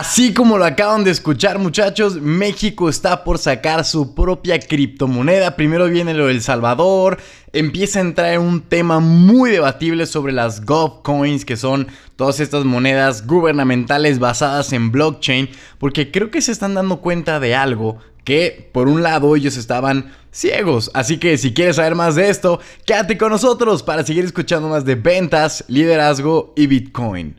Así como lo acaban de escuchar muchachos, México está por sacar su propia criptomoneda. Primero viene lo del Salvador, empieza a entrar un tema muy debatible sobre las GovCoins, que son todas estas monedas gubernamentales basadas en blockchain, porque creo que se están dando cuenta de algo que por un lado ellos estaban ciegos. Así que si quieres saber más de esto, quédate con nosotros para seguir escuchando más de ventas, liderazgo y Bitcoin.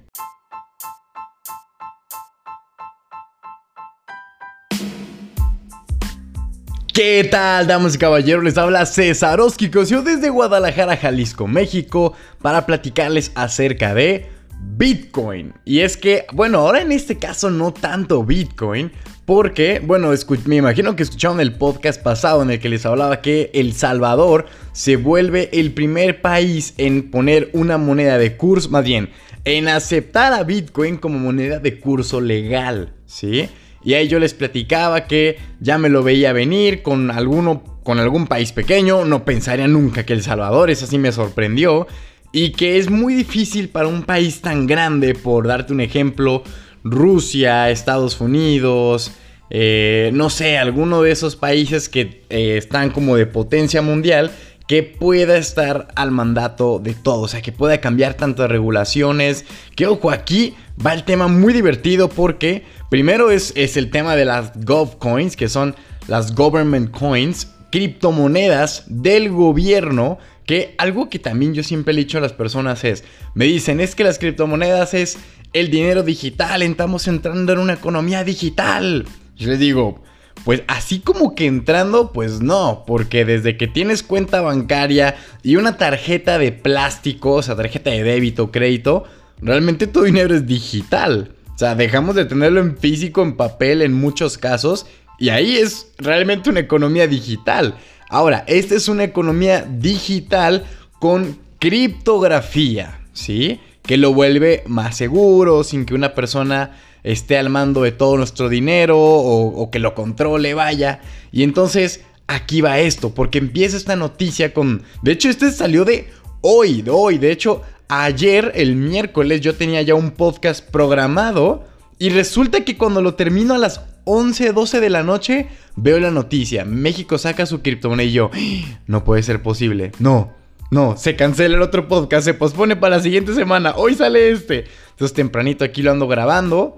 ¿Qué tal, damas y caballeros? Les habla César Oskikosio desde Guadalajara, Jalisco, México, para platicarles acerca de Bitcoin. Y es que, bueno, ahora en este caso no tanto Bitcoin, porque, bueno, me imagino que escucharon el podcast pasado en el que les hablaba que El Salvador se vuelve el primer país en poner una moneda de curso, más bien, en aceptar a Bitcoin como moneda de curso legal, ¿sí? Y ahí yo les platicaba que ya me lo veía venir con alguno, con algún país pequeño. No pensaría nunca que El Salvador, eso sí me sorprendió. Y que es muy difícil para un país tan grande, por darte un ejemplo, Rusia, Estados Unidos, eh, no sé, alguno de esos países que eh, están como de potencia mundial, que pueda estar al mandato de todo, o sea, que pueda cambiar tantas regulaciones. Que ojo, aquí va el tema muy divertido porque primero es, es el tema de las Gov Coins, que son las Government Coins, criptomonedas del gobierno. Que algo que también yo siempre he dicho a las personas es, me dicen, es que las criptomonedas es el dinero digital, estamos entrando en una economía digital. Yo les digo, pues así como que entrando, pues no, porque desde que tienes cuenta bancaria y una tarjeta de plástico, o sea, tarjeta de débito, crédito, realmente tu dinero es digital. O sea, dejamos de tenerlo en físico, en papel, en muchos casos, y ahí es realmente una economía digital. Ahora, esta es una economía digital con criptografía, ¿sí? Que lo vuelve más seguro, sin que una persona esté al mando de todo nuestro dinero o, que lo controle, vaya. Y entonces aquí va esto, porque empieza esta noticia con... De hecho, este salió de hoy, de hoy. De hecho, ayer, el miércoles, yo tenía ya un podcast programado. Y resulta que cuando lo termino a las 11, 12 de la noche, veo la noticia. México saca su criptomoneda y yo, ¡Ah! no puede ser posible. No, no, se cancela el otro podcast, se pospone para la siguiente semana. Hoy sale este. Entonces tempranito aquí lo ando grabando.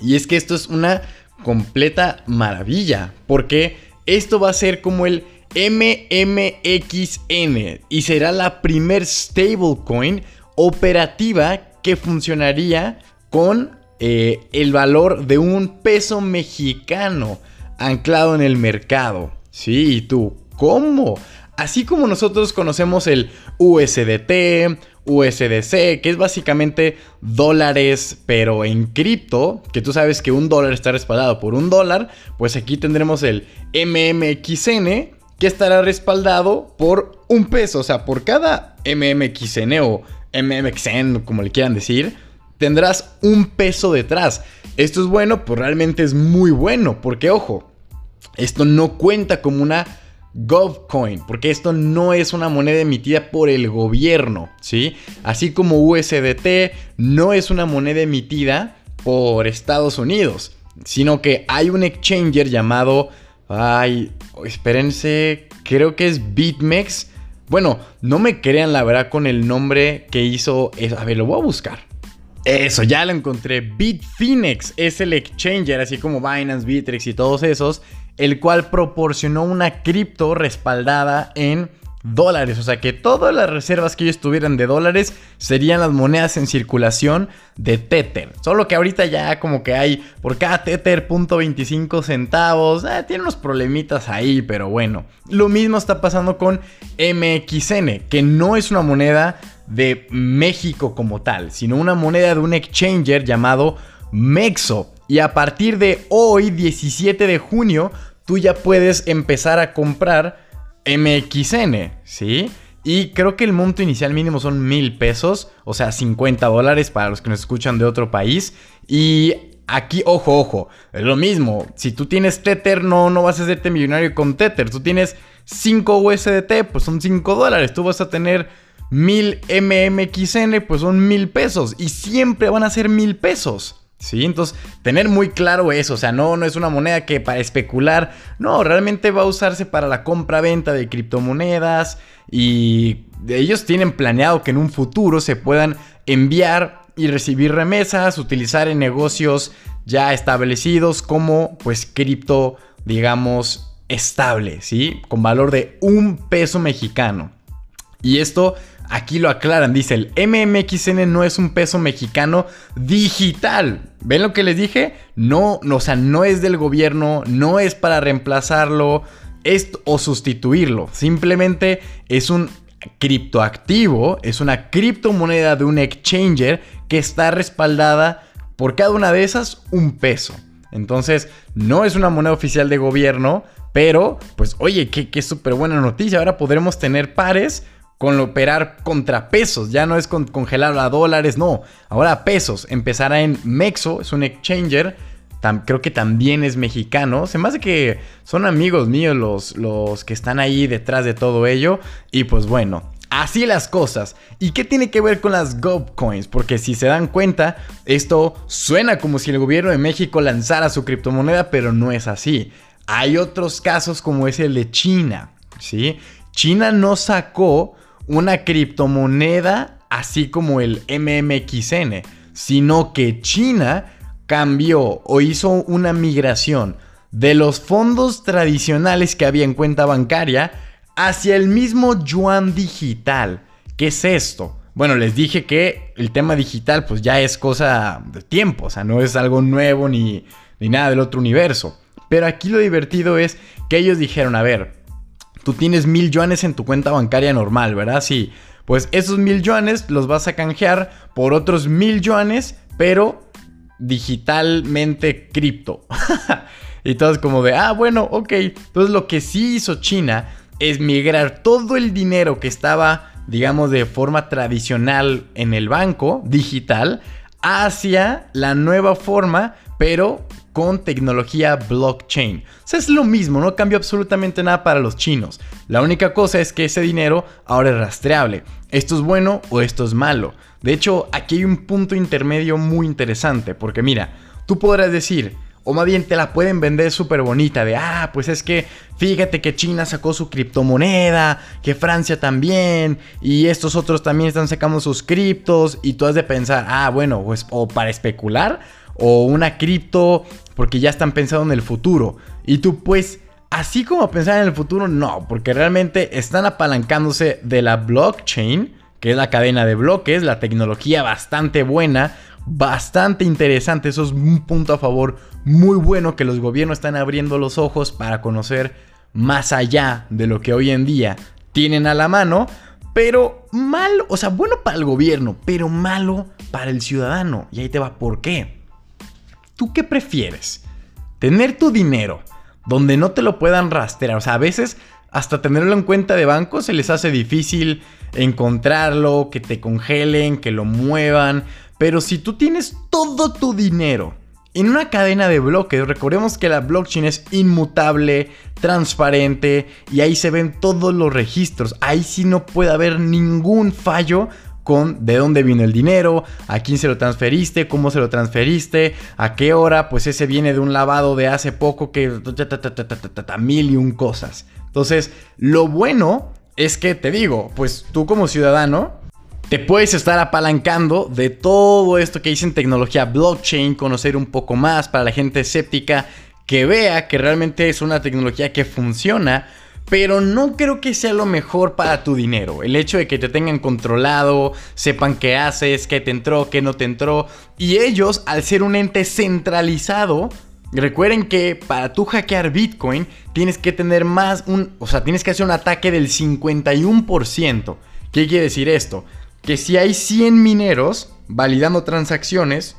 Y es que esto es una completa maravilla, porque esto va a ser como el MMXN y será la primer stablecoin operativa que funcionaría con eh, el valor de un peso mexicano anclado en el mercado. Sí, ¿y tú, ¿cómo? Así como nosotros conocemos el USDT, USDC, que es básicamente dólares, pero en cripto, que tú sabes que un dólar está respaldado por un dólar, pues aquí tendremos el MMXN, que estará respaldado por un peso, o sea, por cada MMXN o MMXN, como le quieran decir, tendrás un peso detrás. Esto es bueno, pues realmente es muy bueno, porque ojo, esto no cuenta como una GovCoin, porque esto no es una moneda emitida por el gobierno, ¿sí? Así como USDT no es una moneda emitida por Estados Unidos, sino que hay un exchanger llamado, ay, espérense, creo que es BitMEX. Bueno, no me crean la verdad con el nombre que hizo, a ver, lo voy a buscar. Eso, ya lo encontré. Bitfinex es el exchanger, así como Binance, Bittrex y todos esos el cual proporcionó una cripto respaldada en dólares. O sea que todas las reservas que ellos tuvieran de dólares serían las monedas en circulación de Tether. Solo que ahorita ya como que hay por cada Tether .25 centavos. Eh, tiene unos problemitas ahí, pero bueno. Lo mismo está pasando con MXN, que no es una moneda de México como tal, sino una moneda de un exchanger llamado Mexo. Y a partir de hoy, 17 de junio, tú ya puedes empezar a comprar MXN, ¿sí? Y creo que el monto inicial mínimo son mil pesos, o sea, 50 dólares para los que nos escuchan de otro país. Y aquí, ojo, ojo, es lo mismo. Si tú tienes Tether, no, no vas a hacerte millonario con Tether. Tú tienes 5 USDT, pues son 5 dólares. Tú vas a tener mil MMXN, pues son mil pesos. Y siempre van a ser mil pesos. ¿Sí? Entonces, tener muy claro eso, o sea, no, no es una moneda que para especular, no, realmente va a usarse para la compra-venta de criptomonedas y ellos tienen planeado que en un futuro se puedan enviar y recibir remesas, utilizar en negocios ya establecidos como pues cripto, digamos, estable, ¿sí? Con valor de un peso mexicano. Y esto aquí lo aclaran, dice el MMXN no es un peso mexicano digital. ¿Ven lo que les dije? No, o sea, no es del gobierno, no es para reemplazarlo es, o sustituirlo. Simplemente es un criptoactivo, es una criptomoneda de un exchanger que está respaldada por cada una de esas un peso. Entonces, no es una moneda oficial de gobierno, pero, pues, oye, qué, qué súper buena noticia. Ahora podremos tener pares con operar contra pesos. Ya no es con, congelar a dólares, no. Ahora pesos. Empezará en Mexo, es un exchanger. creo que también es mexicano. Se me hace que son amigos míos los, los que están ahí detrás de todo ello. Y pues bueno, Así las cosas. ¿Y qué tiene que ver con las GovCoins? Porque si se dan cuenta, esto suena como si el gobierno de México lanzara su criptomoneda, pero no es así. Hay otros casos como es el de China, ¿sí? China no sacó una criptomoneda así como el MMXN, sino que China cambió o hizo una migración de los fondos tradicionales que había en cuenta bancaria hacia el mismo yuan digital. ¿Qué es esto? Bueno, les dije que el tema digital pues ya es cosa de tiempo, o sea, no es algo nuevo ni, ni nada del otro universo. Pero aquí lo divertido es que ellos dijeron, a ver, tú tienes mil yuanes en tu cuenta bancaria normal, ¿verdad? Sí, pues esos mil yuanes los vas a canjear por otros mil yuanes, pero digitalmente cripto. y todo es como de, ah, bueno, ok. Entonces lo que sí hizo China es migrar todo el dinero que estaba, digamos, de forma tradicional en el banco, digital, hacia la nueva forma, pero con tecnología blockchain. O sea, es lo mismo, no cambia absolutamente nada para los chinos. La única cosa es que ese dinero ahora es rastreable. Esto es bueno o esto es malo. De hecho, aquí hay un punto intermedio muy interesante, porque mira, tú podrás decir, o más bien te la pueden vender súper bonita de, ah, pues es que fíjate que China sacó su criptomoneda, que Francia también, y estos otros también están sacando sus criptos, y tú has de pensar, ah, bueno, pues o para especular, o una cripto porque ya están pensando en el futuro. Y tú pues, así como pensar en el futuro, no, porque realmente están apalancándose de la blockchain, que es la cadena de bloques, la tecnología bastante buena, bastante interesante. Eso es un punto a favor muy bueno que los gobiernos están abriendo los ojos para conocer más allá de lo que hoy en día tienen a la mano. Pero malo, o sea, bueno para el gobierno, pero malo para el ciudadano. Y ahí te va, ¿por qué? ¿Tú qué prefieres? Tener tu dinero donde no te lo puedan rastrear. O sea, a veces hasta tenerlo en cuenta de banco se les hace difícil encontrarlo, que te congelen, que lo muevan. Pero si tú tienes todo tu dinero en una cadena de bloques, recordemos que la blockchain es inmutable, transparente y ahí se ven todos los registros. Ahí sí no puede haber ningún fallo con de dónde vino el dinero, a quién se lo transferiste, cómo se lo transferiste, a qué hora, pues ese viene de un lavado de hace poco que mil y un cosas. Entonces, lo bueno es que te digo, pues tú como ciudadano te puedes estar apalancando de todo esto que dicen tecnología blockchain, conocer un poco más para la gente escéptica que vea que realmente es una tecnología que funciona, pero no creo que sea lo mejor para tu dinero. El hecho de que te tengan controlado, sepan qué haces, qué te entró, qué no te entró, y ellos, al ser un ente centralizado, Recuerden que para tú hackear Bitcoin tienes que tener más o sea, tienes que hacer un ataque del 51%. ¿Qué quiere decir esto? que si hay 100 mineros validando transacciones,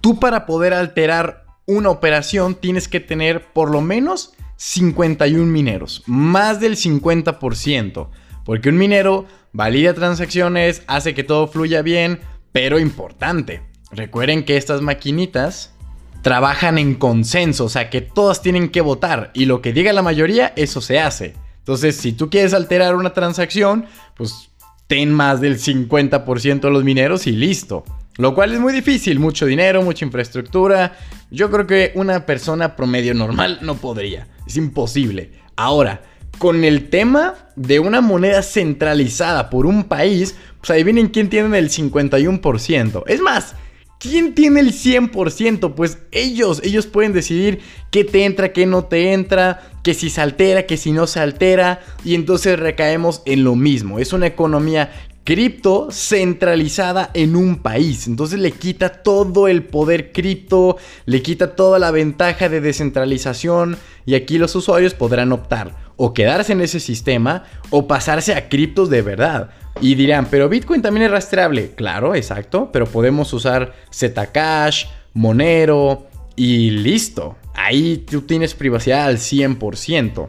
tú para poder alterar una operación tienes que tener por lo menos 51 mineros, más del 50%, porque un minero valida transacciones, hace que todo fluya bien, pero importante, recuerden que estas maquinitas trabajan en consenso, o sea que todas tienen que votar y lo que diga la mayoría, eso se hace. Entonces, si tú quieres alterar una transacción, pues ten más del 50% de los mineros y listo. Lo cual es muy difícil, mucho dinero, mucha infraestructura. Yo creo que una persona promedio normal no podría. Es imposible. Ahora, con el tema de una moneda centralizada por un país, pues ahí vienen quién tiene el 51%. Es más, ¿quién tiene el 100%? Pues ellos, ellos pueden decidir qué te entra, qué no te entra, que si se altera, que si no se altera, y entonces recaemos en lo mismo. Es una economía cripto centralizada en un país. Entonces le quita todo el poder cripto, le quita toda la ventaja de descentralización y aquí los usuarios podrán optar o quedarse en ese sistema o pasarse a criptos de verdad. Y dirán, pero Bitcoin también es rastreable. Claro, exacto, pero podemos usar Zcash, Monero y listo. Ahí tú tienes privacidad al 100%.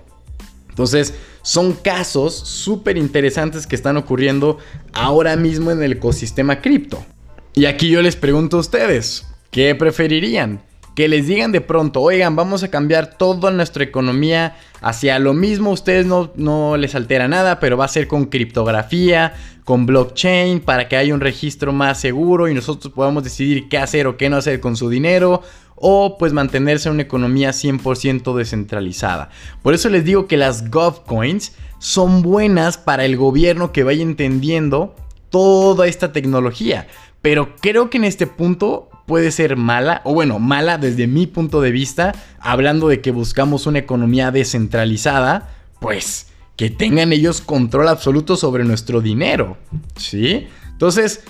Entonces, son casos súper interesantes que están ocurriendo ahora mismo en el ecosistema cripto. Y aquí yo les pregunto a ustedes, ¿qué preferirían? que les digan de pronto, oigan, vamos a cambiar toda nuestra economía hacia lo mismo, ustedes no, no les altera nada, pero va a ser con criptografía, con blockchain, para que haya un registro más seguro y nosotros podamos decidir qué hacer o qué no hacer con su dinero, o pues mantenerse en una economía 100% descentralizada. Por eso les digo que las GovCoins son buenas para el gobierno que vaya entendiendo toda esta tecnología. Pero creo que en este punto puede ser mala, o bueno, mala desde mi punto de vista, hablando de que buscamos una economía descentralizada, pues que tengan ellos control absoluto sobre nuestro dinero, ¿sí? Entonces,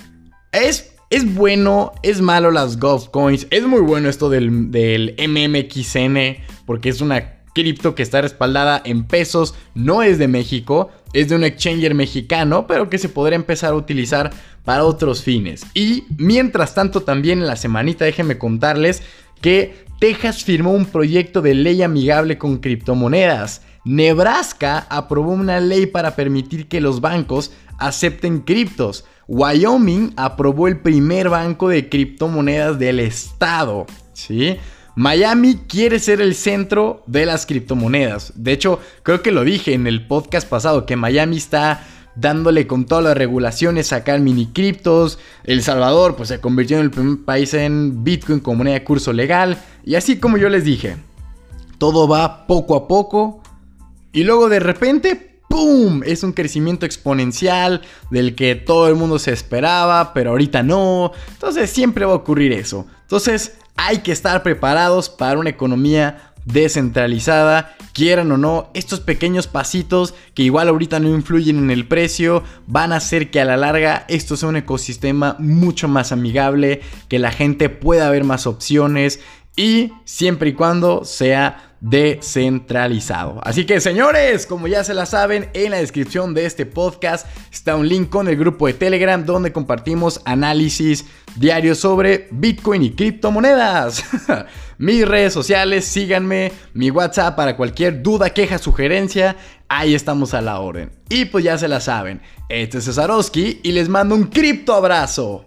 es, es bueno, es malo las Gulf Coins, es muy bueno esto del, del MMXN, porque es una cripto que está respaldada en pesos, no es de México, es de un exchanger mexicano, pero que se podrá empezar a utilizar para otros fines. Y mientras tanto también en la semanita déjenme contarles que Texas firmó un proyecto de ley amigable con criptomonedas. Nebraska aprobó una ley para permitir que los bancos acepten criptos. Wyoming aprobó el primer banco de criptomonedas del estado. ¿Sí? Miami quiere ser el centro de las criptomonedas. De hecho, creo que lo dije en el podcast pasado, que Miami está dándole con todas las regulaciones, sacar mini criptos. El Salvador pues se convirtió en el primer país en Bitcoin como moneda de curso legal. Y así como yo les dije, todo va poco a poco. Y luego de repente, ¡pum! Es un crecimiento exponencial del que todo el mundo se esperaba, pero ahorita no. Entonces siempre va a ocurrir eso. Entonces hay que estar preparados para una economía descentralizada, quieran o no, estos pequeños pasitos que igual ahorita no influyen en el precio, van a hacer que a la larga esto sea un ecosistema mucho más amigable, que la gente pueda ver más opciones y siempre y cuando sea descentralizado. Así que señores, como ya se la saben, en la descripción de este podcast está un link con el grupo de Telegram donde compartimos análisis diarios sobre Bitcoin y criptomonedas. Mis redes sociales, síganme, mi WhatsApp para cualquier duda, queja, sugerencia, ahí estamos a la orden. Y pues ya se la saben, este es Cesarowski y les mando un cripto abrazo.